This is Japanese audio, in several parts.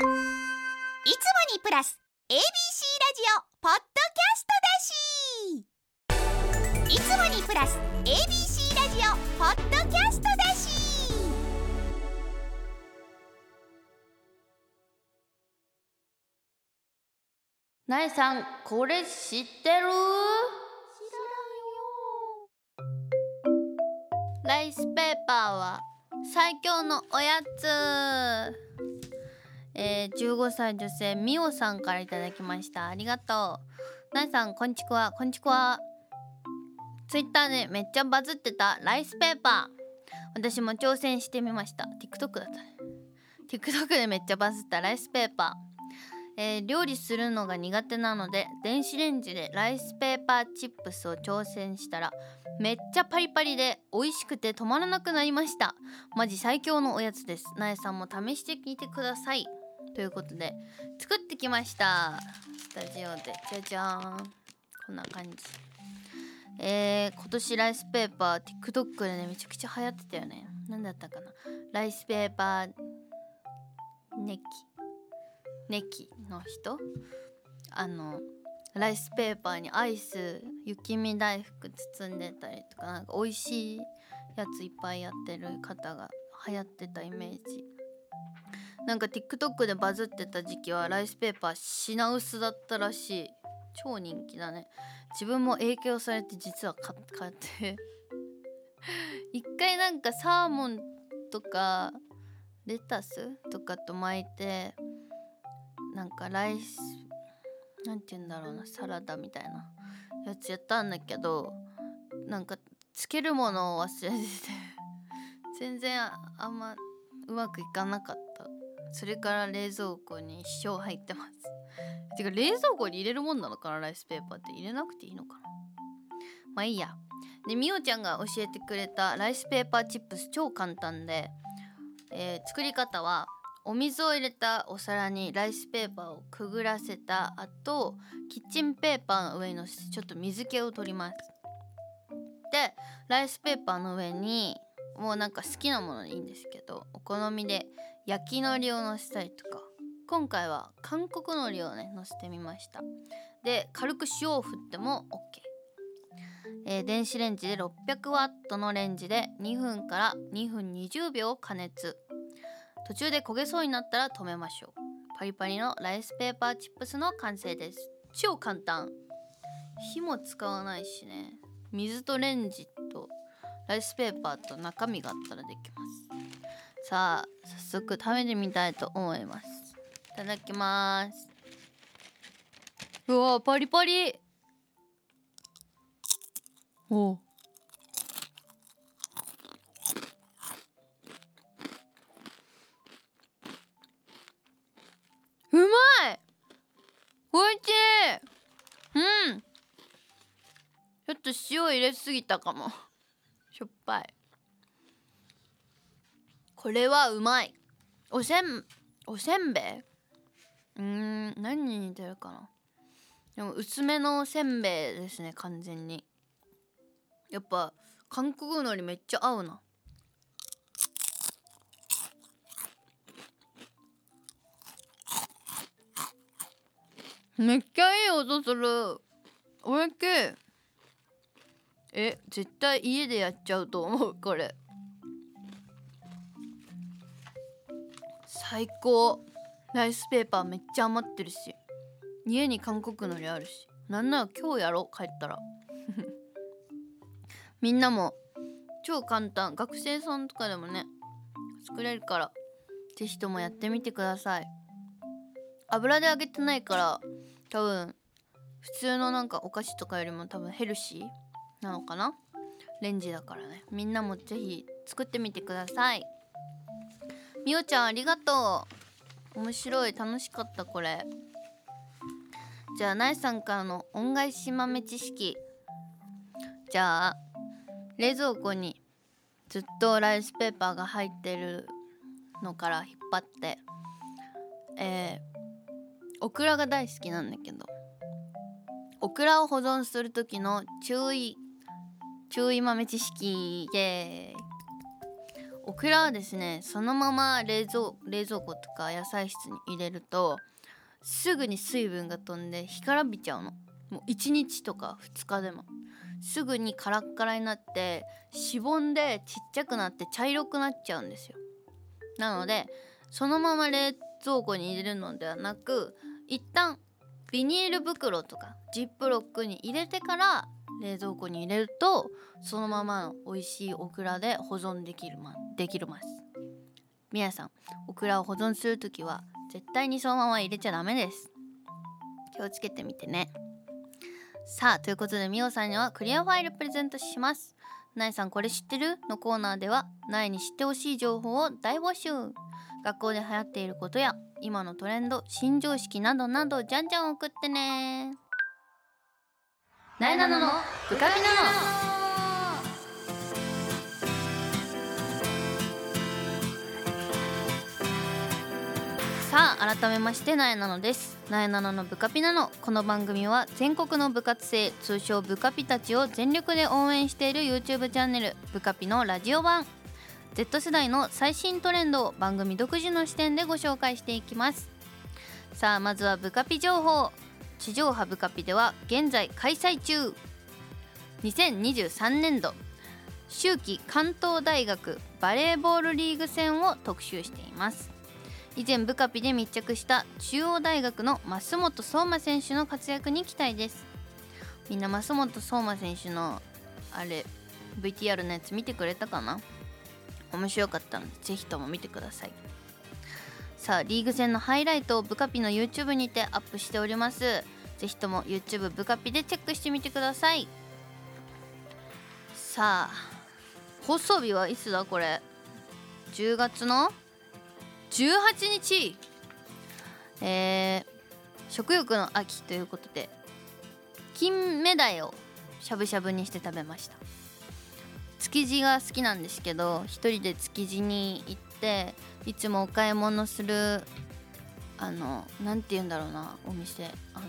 いつもにプラス ABC ラジオポッドキャストだし。いつもにプラス ABC ラジオポッドキャストだし。なえさんこれ知ってる？ライスペーパーは最強のおやつえー、15歳女性みおさんからいただきました。ありがとう。なえさんこんちくわ。こんちくわ。ツイッターでめっちゃバズってた。ライスペーパー。私も挑戦してみました。TikTok だったね。TikTok でめっちゃバズった。ライスペーパー。えー、料理するのが苦手なので電子レンジでライスペーパーチップスを挑戦したらめっちゃパリパリで美味しくて止まらなくなりました。マジ最強のおやつです。なえさんも試してみてください。ということで作ってきました。スタジオで。じゃじゃーん。こんな感じ。えー、今年ライスペーパー TikTok でねめちゃくちゃ流行ってたよね。何だったかな。ライスペーパーネキ。ネキの人？あのライスペーパーにアイス雪見大福包んでたりとかなんか美味しいやついっぱいやってる方が流行ってたイメージ。なんか TikTok でバズってた時期はライスペーパー品薄だったらしい。超人気だね。自分も影響されて実は買って。一回なんかサーモンとかレタスとかと巻いてなんかライスなんて言うんだろうなサラダみたいなやつやったんだけどなんかつけるものを忘れてて全然あんまうまくいかなかった。それから冷蔵庫に一生入ってます。てか冷蔵庫に入れるもんなのかな？ライスペーパーって入れなくていいのかな？まあいいや。でみおちゃんが教えてくれたライスペーパーチップス超簡単で、えー、作り方はお水を入れたお皿にライスペーパーをくぐらせた後キッチンペーパーの上にのちょっと水気を取ります。でライスペーパーの上にもうなんか好きなものでいいんですけどお好みで焼き海苔をのせたりとか。今回は韓国海苔をねのせてみました。で軽く塩を振っても OK えー、電子レンジで600ワットのレンジで2分から2分20秒加熱。途中で焦げそうになったら止めましょう。パリパリのライスペーパーチップスの完成です。超簡単。火も使わないしね。水とレンジとライスペーパーと中身があったらできます。さあ早速食べてみたいと思います。いただきます。うわパリパリ。お。うまい。おいしい。うん。ちょっと塩入れすぎたかも。しょっぱい。これはうまい。おせんおせんべい？うーん何に似てるかな？でも薄めのせんべいですね完全に。やっぱ韓国海苔めっちゃ合うな。めっちゃいい音する。おいしい。え絶対家でやっちゃうと思うこれ。最高。ライスペーパーめっちゃ余ってるし。家に韓国のりあるし。なんなら今日やろう帰ったら。みんなも超簡単。学生さんとかでもね作れるから是非ともやってみてください。油で揚げてないから多分普通のなんかお菓子とかよりも多分ヘルシーなのかな？レンジだからね。みんなも是非作ってみてください。みおちゃんありがとう。面白い。楽しかったこれ。じゃあなえさんからの恩返し豆知識。じゃあ冷蔵庫にずっとライスペーパーが入ってるのから引っ張って。えー、オクラが大好きなんだけど。オクラを保存する時の注意注意豆知識。イエーイ。オクラはですねそのまま冷蔵冷蔵庫とか野菜室に入れるとすぐに水分が飛んで干からびちゃうの。もう1日とか2日でも。すぐにカラッカラになってしぼんでちっちゃくなって茶色くなっちゃうんですよ。なのでそのまま冷蔵庫に入れるのではなく一旦ビニール袋とかジップロックに入れてから冷蔵庫に入れるとそのままの美味しいオクラで保存できるまできるます。皆さんオクラを保存する時は絶対にそのまま入れちゃダメです。気をつけてみてね。さあということでみおさんにはクリアファイルプレゼントします。なえさんこれ知ってる？のコーナーではなえに知ってほしい情報を大募集。学校で流行っていることや今のトレンド新常識などなどじゃんじゃん送ってね。なえなののブカピナノさあ改めましてなえなのです。なえなののブカピナノこの番組は全国の部活生通称ブカピたちを全力で応援している YouTube チャンネルブカピのラジオ版。Z 世代の最新トレンドを番組独自の視点でご紹介していきます。さあまずはブカピ情報。地上波ブカピでは現在開催中。2023年度。秋季関東大学バレーボールリーグ戦を特集しています。以前ブカピで密着した中央大学の増本相馬選手の活躍に期待です。みんな増本相馬選手のあれ VTR のやつ見てくれたかな？面白かったのでぜひとも見てください。さあリーグ戦のハイライトをブカピの YouTube にてアップしております。ぜひとも YouTube ブカピでチェックしてみてください。さあ放送日はいつだこれ？10月の？18日。えー、食欲の秋ということで金目鯛をしゃぶしゃぶにして食べました。築地が好きなんですけど一人で築地に行っていつもお買い物するあの何て言うんだろうなお店あの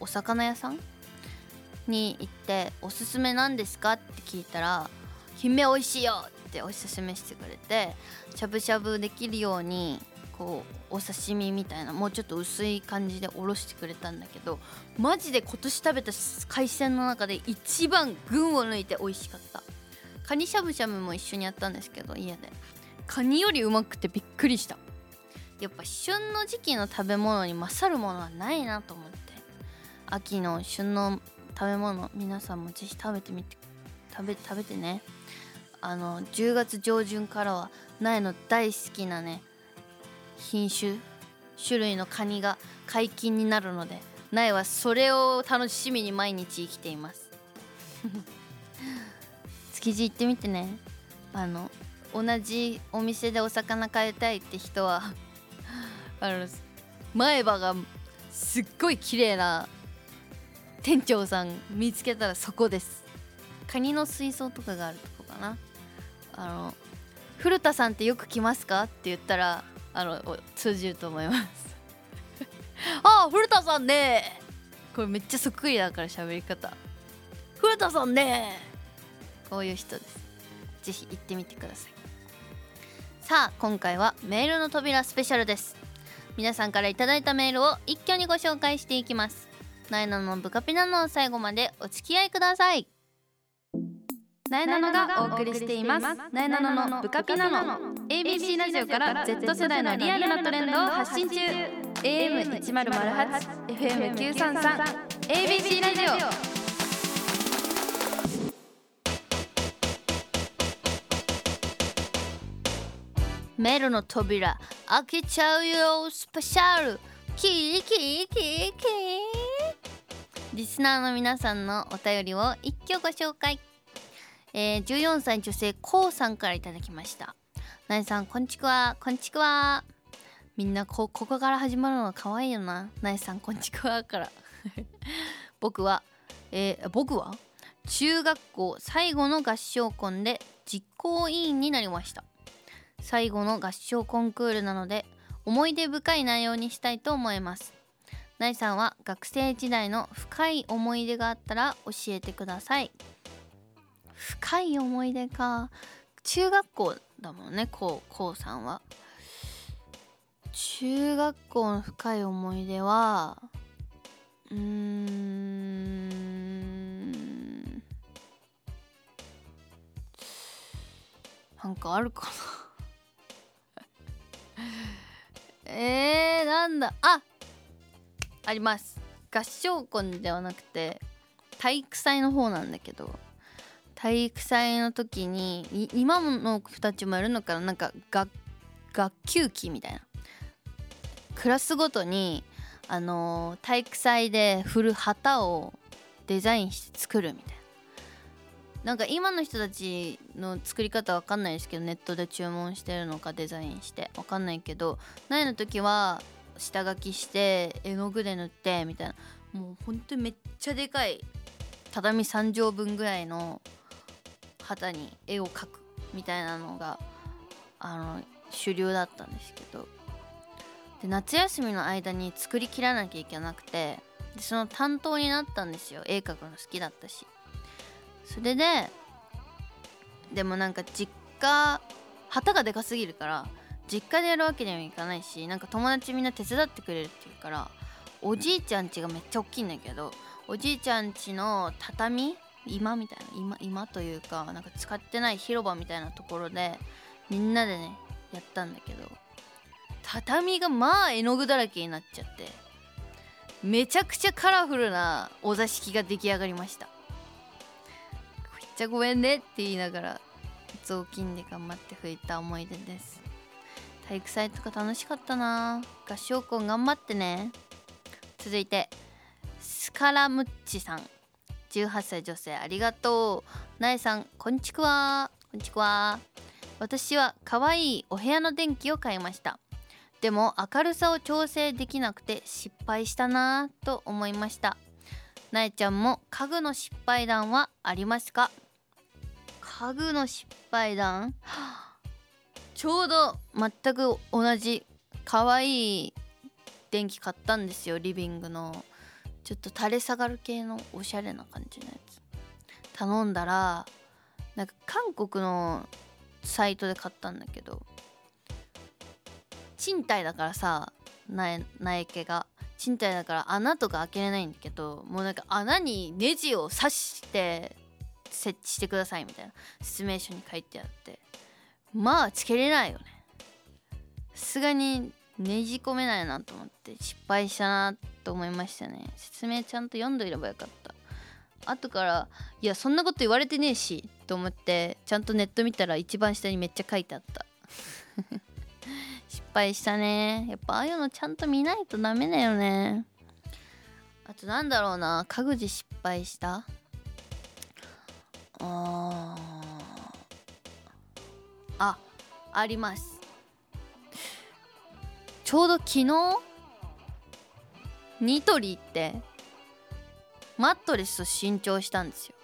お魚屋さん？に行って「おすすめなんですか?」って聞いたら「金目美味しいよ!」っておすすめしてくれてしゃぶしゃぶできるようにこうお刺身みたいなもうちょっと薄い感じでおろしてくれたんだけどマジで今年食べた海鮮の中で一番群を抜いて美味しかったカニしゃぶしゃぶも一緒にやったんですけど家でカニよりうまくてびっくりした。やっぱ旬の時期の食べ物に勝るものはないなと思って。秋の旬の食べ物皆さんもぜひ食べてみて食べ食べてね。あの10月上旬からは苗の大好きなね品種種類のカニが解禁になるので苗はそれを楽しみに毎日生きています。築地行ってみてね。あの同じお店でお魚買いたいって人はあの前歯がすっごい綺麗な店長さん見つけたらそこです。カニの水槽とかがあるとこかな。あの古田さんってよく来ますかって言ったらあの通じると思います。あ古田さんね。これめっちゃそっくりだから喋り方。古田さんね。こういう人です。ぜひ行ってみてくださいさあ今回はメールの扉スペシャルです。皆さんから頂いたメールを一挙にご紹介していきます。なえなのブカピナの最後までお付き合いください。なえなのがお送りしています。なえなののブカピナノ。ABC ラジオから Z 世代のリアルなトレンドを発信中。AM1008 FM933 ABC ラジオ。メールの扉開けちゃうよスペシャル。キーキーキーキー。リスナーの皆さんのお便りを一挙ご紹介。えー、14歳女性こうさんからいただきました。なえさんこんちくわ。こんちくわ。みんなこここから始まるの可愛いよな。なえさんこんちくわから。僕は、えー、僕は中学校最後の合唱コンで実行委員になりました。最後の合唱コンクールなので思い出深い内容にしたいと思います。なえさんは学生時代の深い思い出があったら教えてください。深い思い出か。中学校だもんねこうこうさんは。中学校の深い思い出はうーん。なんかあるかな。えー、なんだ。ああります。合唱コンではなくて体育祭の方なんだけど体育祭の時に今の子たちもやるのかな？なんか学学級期みたいな。クラスごとにあのー体育祭で振る旗をデザインして作るみたいなんか今の人たちの作り方わかんないですけどネットで注文してるのかデザインして。わかんないけど苗の時は下書きして絵の具で塗ってみたいなもうほんとめっちゃでかい畳3畳分ぐらいの旗に絵を描くみたいなのがあの主流だったんですけど。で夏休みの間に作りきらなきゃいけなくてでその担当になったんですよ。絵描くの好きだったし。それででもなんか実家旗がでかすぎるから実家でやるわけにもいかないしなんか友達みんな手伝ってくれるっていうからおじいちゃん家がめっちゃ大きいんだけどおじいちゃん家の畳今みたいな今今というかなんか使ってない広場みたいなところでみんなでねやったんだけど畳がまあ絵の具だらけになっちゃってめちゃくちゃカラフルなお座敷が出来上がりました。ちゃごめんねって言いながら雑巾で頑張って拭いた思い出です。体育祭とか楽しかったな。合唱コン頑張ってね。続いてスカラムッチさん。18歳女性ありがとう。なえさんこんちくわ。こんちくわ。私は可愛いお部屋の電気を買いました。でも明るさを調整できなくて失敗したなぁと思いました。なえちゃんも家具の失敗談はありますか？家具の失敗談？ちょうど全く同じ可愛い電気買ったんですよリビングの。ちょっと垂れ下がる系のおしゃれな感じのやつ。頼んだらなんか韓国のサイトで買ったんだけど賃貸だからさ苗苗家が。賃貸だから穴とか開けれないんだけどもうなんか穴にネジを刺して設置してくださいみたいな説明書に書いてあって。まあつけれないよね。さすがにねじ込めないなと思って失敗したなと思いましたね。説明ちゃんと読んどいればよかった。後からいやそんなこと言われてねえしと思ってちゃんとネット見たら一番下にめっちゃ書いてあった。失敗したね。やっぱああいうのちゃんと見ないとダメだよね。あとなんだろうな。家具で失敗した？あああります。ちょうど昨日ニトリってマットレスを新調したんですよ。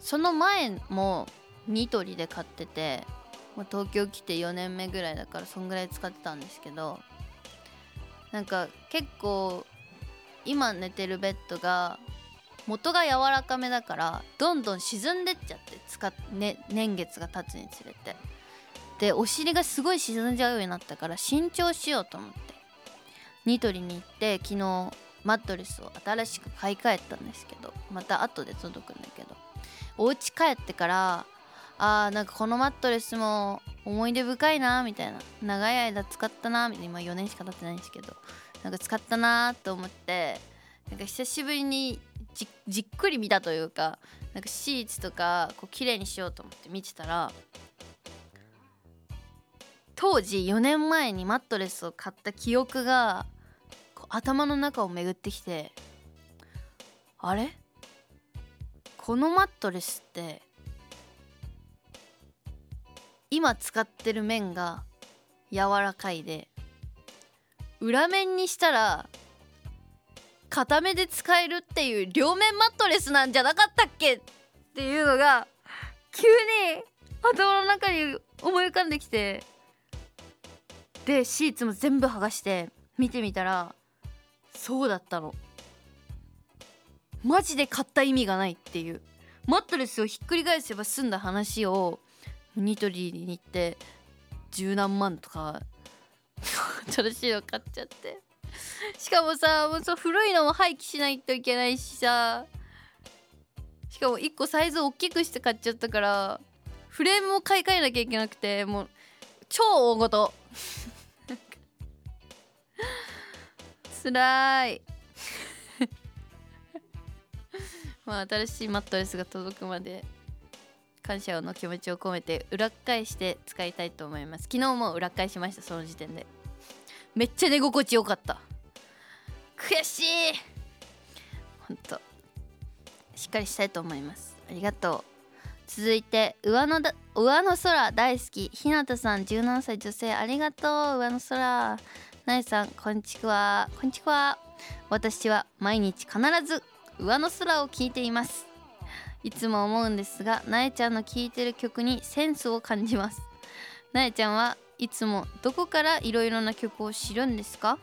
その前もニトリで買っててもう東京来て4年目ぐらいだからそんぐらい使ってたんですけどなんか結構今寝てるベッドが元が柔らかめだからどんどん沈んでっちゃって使っ、ね、年月が経つにつれて。でお尻がすごい沈んじゃうようになったから新調しようと思って。ニトリに行って昨日マットレスを新しく買い替えたんですけどまた後で届くんだけど。お家帰ってからあーなんかこのマットレスも思い出深いなみたいな。長い間使ったなみたいな。今4年しか経ってないんですけど。なんか使ったなと思ってなんか久しぶりにじじっくり見たというかなんかシーツとかこう綺麗にしようと思って見てたら当時4年前にマットレスを買った記憶が頭の中を巡ってきてあれ？このマットレスって今使ってる面が柔らかいで裏面にしたら片目で使えるっていう両面マットレスなんじゃなかったっけっていうのが急に頭の中に思い浮かんできてでシーツも全部剥がして見てみたらそうだったの。マジで買った意味がないっていう。マットレスをひっくり返せば済んだ話をニトリに行って十何万とか新しいの買っちゃって。しかもさもうそ古いのも廃棄しないといけないしさ。しかも1個サイズ大きくして買っちゃったからフレームも買い替えなきゃいけなくてもう超大ごとつらい。まあ新しいマットレスが届くまで感謝の気持ちを込めて裏返して使いたいと思います。昨日も裏返しましたその時点で。めっちゃ寝心地よかった。悔しい。ほんとしっかりしたいと思います。ありがとう。続いて上のだ上の空。大好き。ひなたさん17歳女性。ありがとう。上の空。なえさんこんにちは。こんにちは。私は毎日必ず上の空を聞いています。いつも思うんですがなえちゃんの聴いてる曲にセンスを感じます。なえちゃんはいつもどこからいろいろな曲を知るんですか？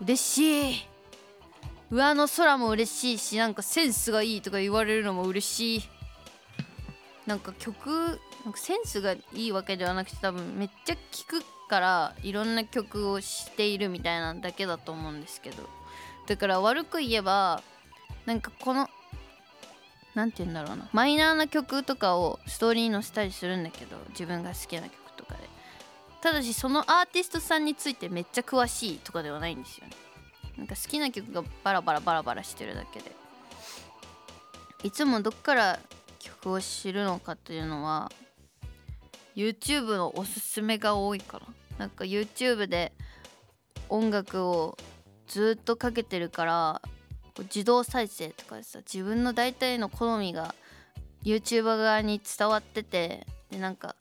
嬉しい。上の空も嬉しいしなんかセンスがいいとか言われるのも嬉しい。なんか曲なんかセンスがいいわけではなくて多分めっちゃ聴くからいろんな曲を知っているみたいなだけだと思うんですけど。だから悪く言えばなんかこの何て言うんだろうな。マイナーな曲とかをストーリーに載せたりするんだけど自分が好きな曲。ただしそのアーティストさんについてめっちゃ詳しいとかではないんですよね。なんか好きな曲がバラバラバラバラしてるだけで。いつもどっから曲を知るのかというのは YouTube のおすすめが多いからなんか YouTube で音楽をずっとかけてるから自動再生とかでさ自分の大体の好みが YouTuber 側に伝わっててでなんか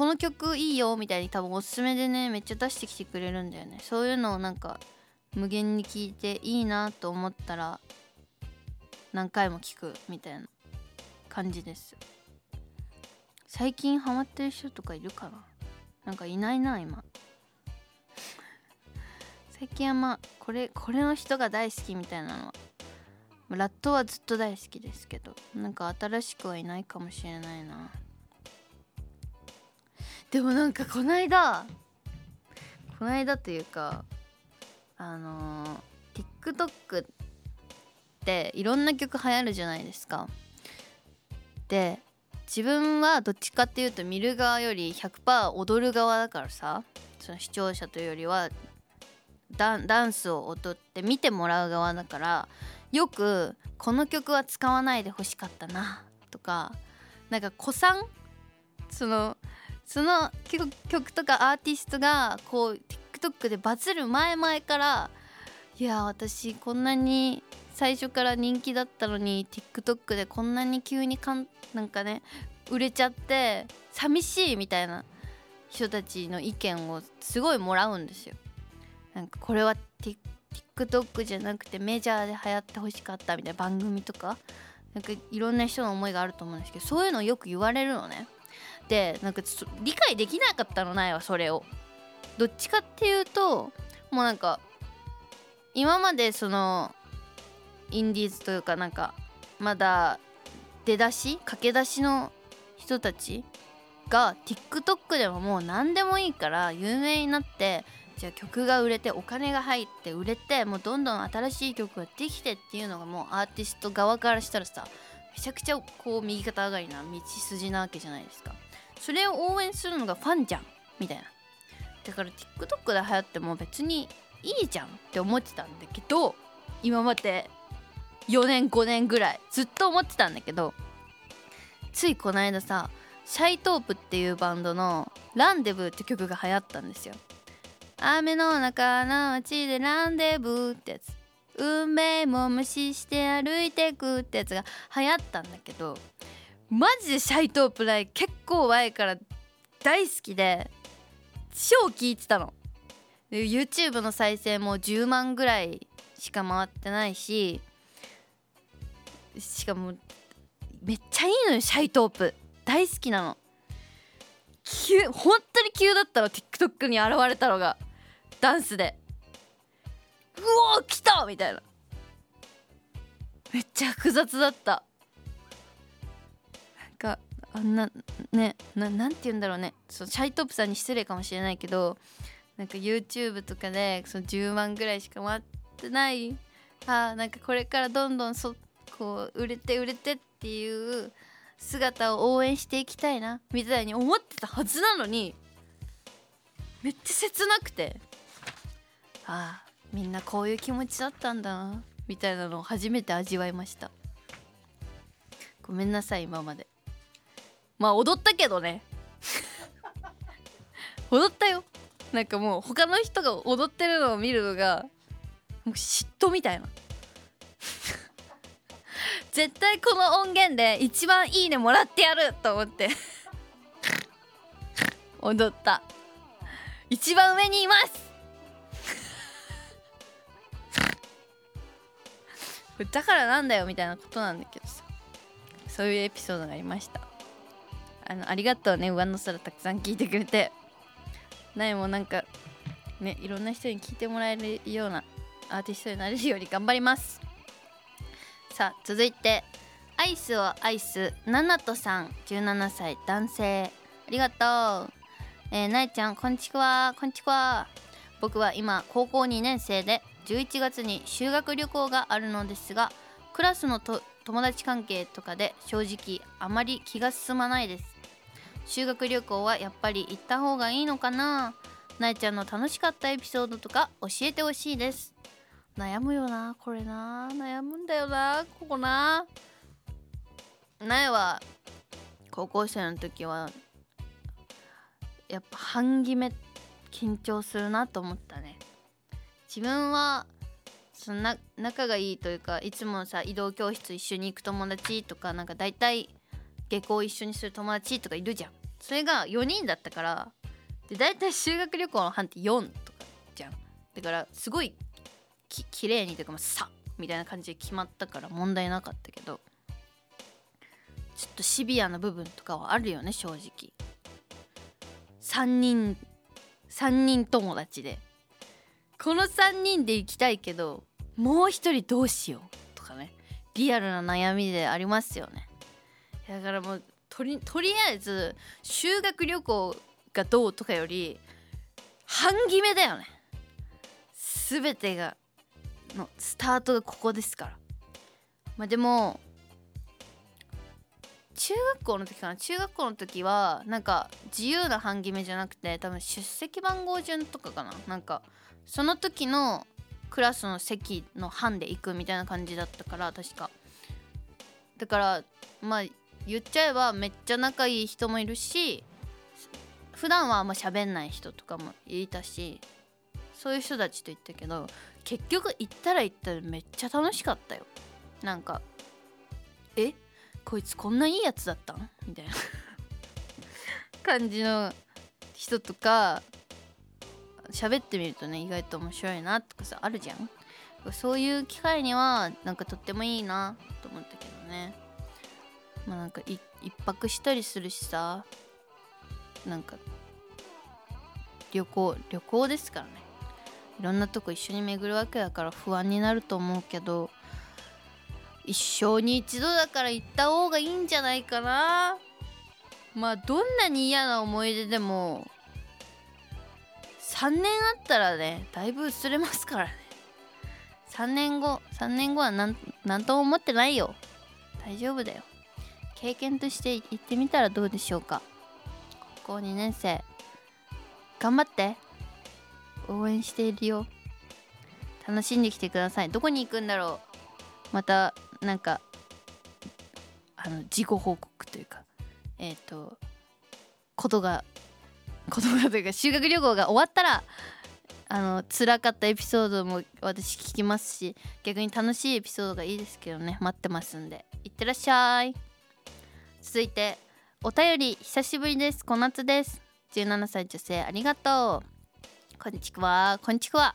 この曲いいよみたいに多分おすすめでねめっちゃ出してきてくれるんだよね。そういうのをなんか無限に聞いていいなと思ったら何回も聞くみたいな感じです。最近ハマってる人とかいるかな？なんかいないな今。最近はまあこれこれの人が大好きみたいなのはラットはずっと大好きですけどなんか新しくはいないかもしれないな。でもなんかこないだこないだというかあのー、TikTok っていろんな曲流行るじゃないですか。で自分はどっちかっていうと見る側より100%踊る側だからさその視聴者というよりはダンスを踊って見てもらう側だからよくこの曲は使わないでほしかったなとかなんか古参そのその曲とかアーティストがこう TikTok でバズる前々からいや私こんなに最初から人気だったのに TikTok でこんなに急にかんなんかね売れちゃって寂しいみたいな人たちの意見をすごいもらうんですよ。なんかこれは TikTok じゃなくてメジャーで流行ってほしかったみたいな番組とかなんかいろんな人の思いがあると思うんですけどそういうのをよく言われるのね。でなんか理解できなかったのないわそれを。どっちかっていうともうなんか今までそのインディーズというかなんかまだ出だし駆け出しの人たちが TikTok でももう何でもいいから有名になってじゃあ曲が売れてお金が入って売れてもうどんどん新しい曲ができてっていうのがもうアーティスト側からしたらさめちゃくちゃこう右肩上がりな道筋なわけじゃないですかそれを応援するのがファンじゃんみたいな。だから TikTok で流行っても別にいいじゃんって思ってたんだけど今まで4年5年ぐらいずっと思ってたんだけどついこの間さシャイトープっていうバンドの「ランデブー」って曲が流行ったんですよ。雨の中の街でランデブーってやつ。運命も無視して歩いてくってやつが流行ったんだけどマジでシャイトープライ結構前から大好きで超聞いてたの。YouTube の再生も10万ぐらいしか回ってないししかもめっちゃいいのよシャイトープ。大好きなの。急本当に急だったの TikTok に現れたのが。ダンスで。うお来たみたいな。めっちゃ複雑だった。あんなねななんて言うんだろうね。そシャイトップさんに失礼かもしれないけどなんか YouTube とかでその10万ぐらいしか回ってないあなんかこれからどんどんそこう売れて売れてっていう姿を応援していきたいなみたいに思ってたはずなのにめっちゃ切なくてああみんなこういう気持ちだったんだなみたいなのを初めて味わいました。ごめんなさい今まで。まあ踊ったけどね。踊ったよ。なんかもう他の人が踊ってるのを見るのがもう嫉妬みたいな。絶対この音源で一番いいねもらってやると思って。踊った。一番上にいます。だからなんだよみたいなことなんだけどさ。そういうエピソードがありましたあのありがとうね。上の空たくさん聞いてくれて。苗もなんかねいろんな人に聞いてもらえるようなアーティストになれるように頑張ります。さあ続いてアイスをアイス。ナナトさん。17歳男性。ありがとう。えー、なえちゃんこんちくわ。こんちくわ。僕は今高校2年生で11月に修学旅行があるのですがクラスのと友達関係とかで正直あまり気が進まないです。修学旅行はやっぱり行った方がいいのかな？なえちゃんの楽しかったエピソードとか教えてほしいです。悩むよなこれな。悩むんだよなここな。なえは高校生の時はやっぱ半決め緊張するなと思ったね。自分はそんな仲がいいというかいつもさ移動教室一緒に行く友達とかなんか大体下校一緒にする友達とかいるじゃん。それが4人だったからで大体修学旅行の班って4とかじゃん。だからすごいき綺麗にというかまあさみたいな感じで決まったから問題なかったけどちょっとシビアな部分とかはあるよね正直。3人3人友達で。この3人で行きたいけどもう1人どうしようとかね。リアルな悩みでありますよね。だからもうとりとりあえず修学旅行がどうとかより半決めだよね。全てがのスタートがここですから。まあでも中学校の時かな。中学校の時はなんか自由な半決めじゃなくて多分出席番号順とかかな。なんかその時のクラスの席の班で行くみたいな感じだったから確か。だからまあ言っちゃえばめっちゃ仲いい人もいるし普段はあんま喋んない人とかもいたしそういう人たちと行ったけど結局行ったら行ったらめっちゃ楽しかったよ。なんかえこいつこんないいやつだったん？みたいな。感じの人とか喋ってみるとね意外と面白いなとかさあるじゃん。そういう機会にはなんかとってもいいなと思ったけどね。まあなんか一泊したりするしさ。なんか旅行旅行ですからね。いろんなとこ一緒に巡るわけだから不安になると思うけど一生に一度だから行った方がいいんじゃないかな。まあどんなに嫌な思い出でも3年あったらねだいぶ薄れますからね。3年後3年後はなんなんとも思ってないよ。大丈夫だよ。経験として行ってみたらどうでしょうか？高校2年生。頑張って。応援しているよ。楽しんできてください。どこに行くんだろう？またなんかあの事故報告というか。えっ、ー、とことがことがというか修学旅行が終わったらあの辛かったエピソードも私聞きますし逆に楽しいエピソードがいいですけどね。待ってますんで。いってらっしゃい。続いてお便り久しぶりです。小夏です。17歳女性ありがとう。こんにちは。こんにちは。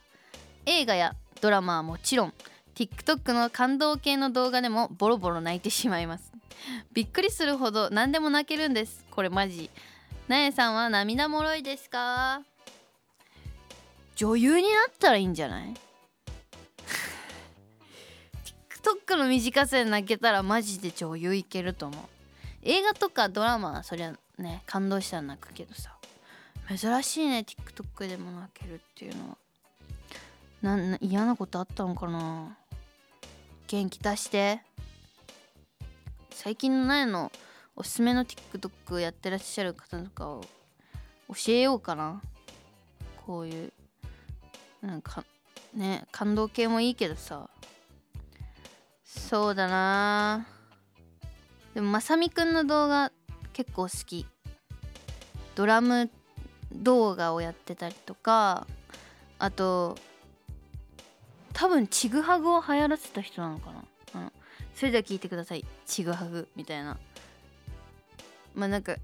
映画やドラマはもちろん TikTok の感動系の動画でもボロボロ泣いてしまいます。びっくりするほど何でも泣けるんです。これマジ。なえさんは涙もろいですか？女優になったらいいんじゃない？TikTok の短さで泣けたらマジで女優いけると思う。映画とかドラマはそりゃね感動したら泣くけどさ。珍しいね TikTok でも泣けるっていうのは。な嫌なことあったのかな。元気出して。最近の苗のおすすめの TikTok やってらっしゃる方とかを教えようかな。こういうなんかね感動系もいいけどさ。そうだな。でもまさみくんの動画結構好き。ドラム動画をやってたりとかあと多分ちぐはぐを流行らせた人なのかな、うん、それでは聞いてください。ちぐはぐみたいな。まあなんか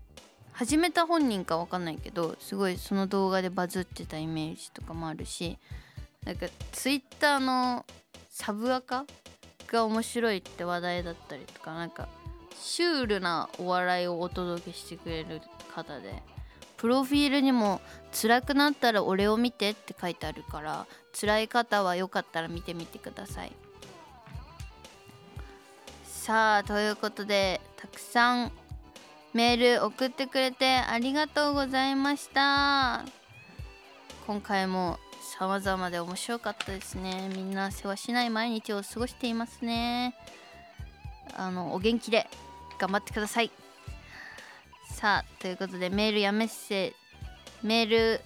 始めた本人か分かんないけどすごいその動画でバズってたイメージとかもあるしなんかツイッターのサブアカが面白いって話題だったりとかなんかシュールなお笑いをお届けしてくれる方でプロフィールにも「辛くなったら俺を見て」って書いてあるから辛い方はよかったら見てみてください。さあということでたくさんメール送ってくれてありがとうございました。今回も様々で面白かったですね。みんな世話しない毎日を過ごしていますね。あのお元気で。頑張ってください。さあということでメールやメッセージメール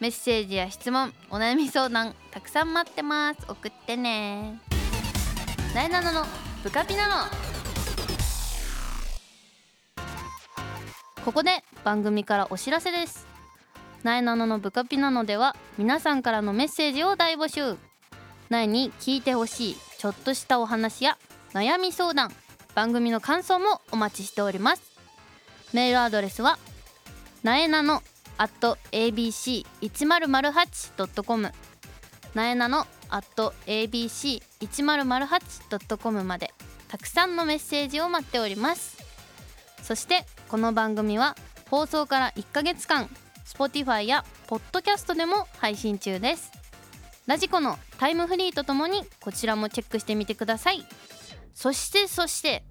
メッセージや質問お悩み相談たくさん待ってます。送ってね。なえなののブカピなのここで番組からお知らせです。なえなののブカピなのでは皆さんからのメッセージを大募集。なえに聞いてほしいちょっとしたお話や悩み相談。番組の感想もお待ちしております。メールアドレスはなえなの at abc1008.com なえなの at abc1008.com までたくさんのメッセージを待っております。そしてこの番組は放送から1ヶ月間 Spotify や Podcast でも配信中です。ラジコのタイムフリーとともにこちらもチェックしてみてください。そしてそして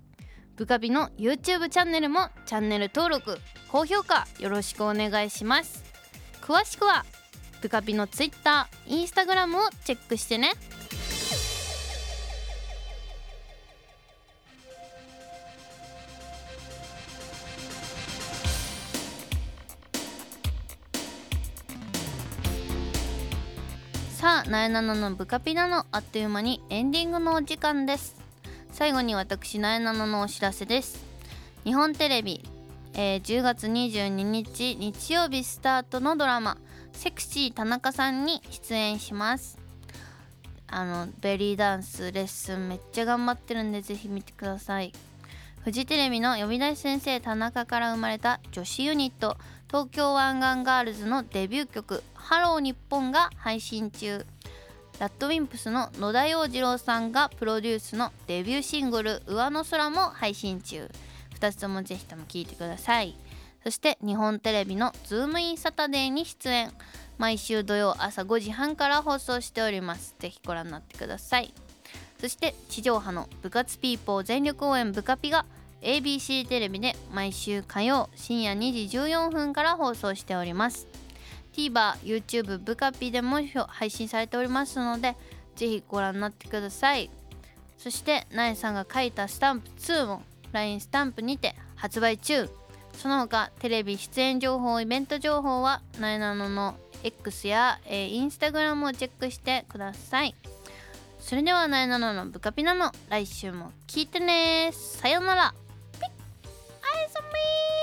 ブカビの YouTube チャンネルもチャンネル登録高評価よろしくお願いします。詳しくはブカビの Twitter、Instagram をチェックしてね。さあ、なえなののブカピなのあっという間にエンディングのお時間です。最後に私なえなののお知らせです。日本テレビ、えー10月22日日曜日スタートのドラマ「セクシー田中さん」に出演します。あのベリーダンスレッスンめっちゃ頑張ってるんでぜひ見てください。フジテレビの呼び出し先生田中から生まれた女子ユニット東京湾岸ガールズのデビュー曲「ハロー日本が配信中。ラッドウィンプスの野田洋次郎さんがプロデュースのデビューシングル「上の空」も配信中。2つともぜひとも聴いてください。そして日本テレビの「ズームインサタデー」に出演。毎週土曜朝5時半から放送しております。ぜひご覧になってください。そして地上波の部活ピーポー全力応援ブカピが ABC テレビで毎週火曜深夜2時14分から放送しております。TVer、YouTube、ブカピでも配信されておりますのでぜひご覧になってください。そしてナエさんが書いたスタンプ2も LINE スタンプにて発売中。その他テレビ出演情報イベント情報はナエナノの X や、えー、インスタグラムをチェックしてください。それではナエナノのブカピナの来週も聞いてね。さよなら。ピッ。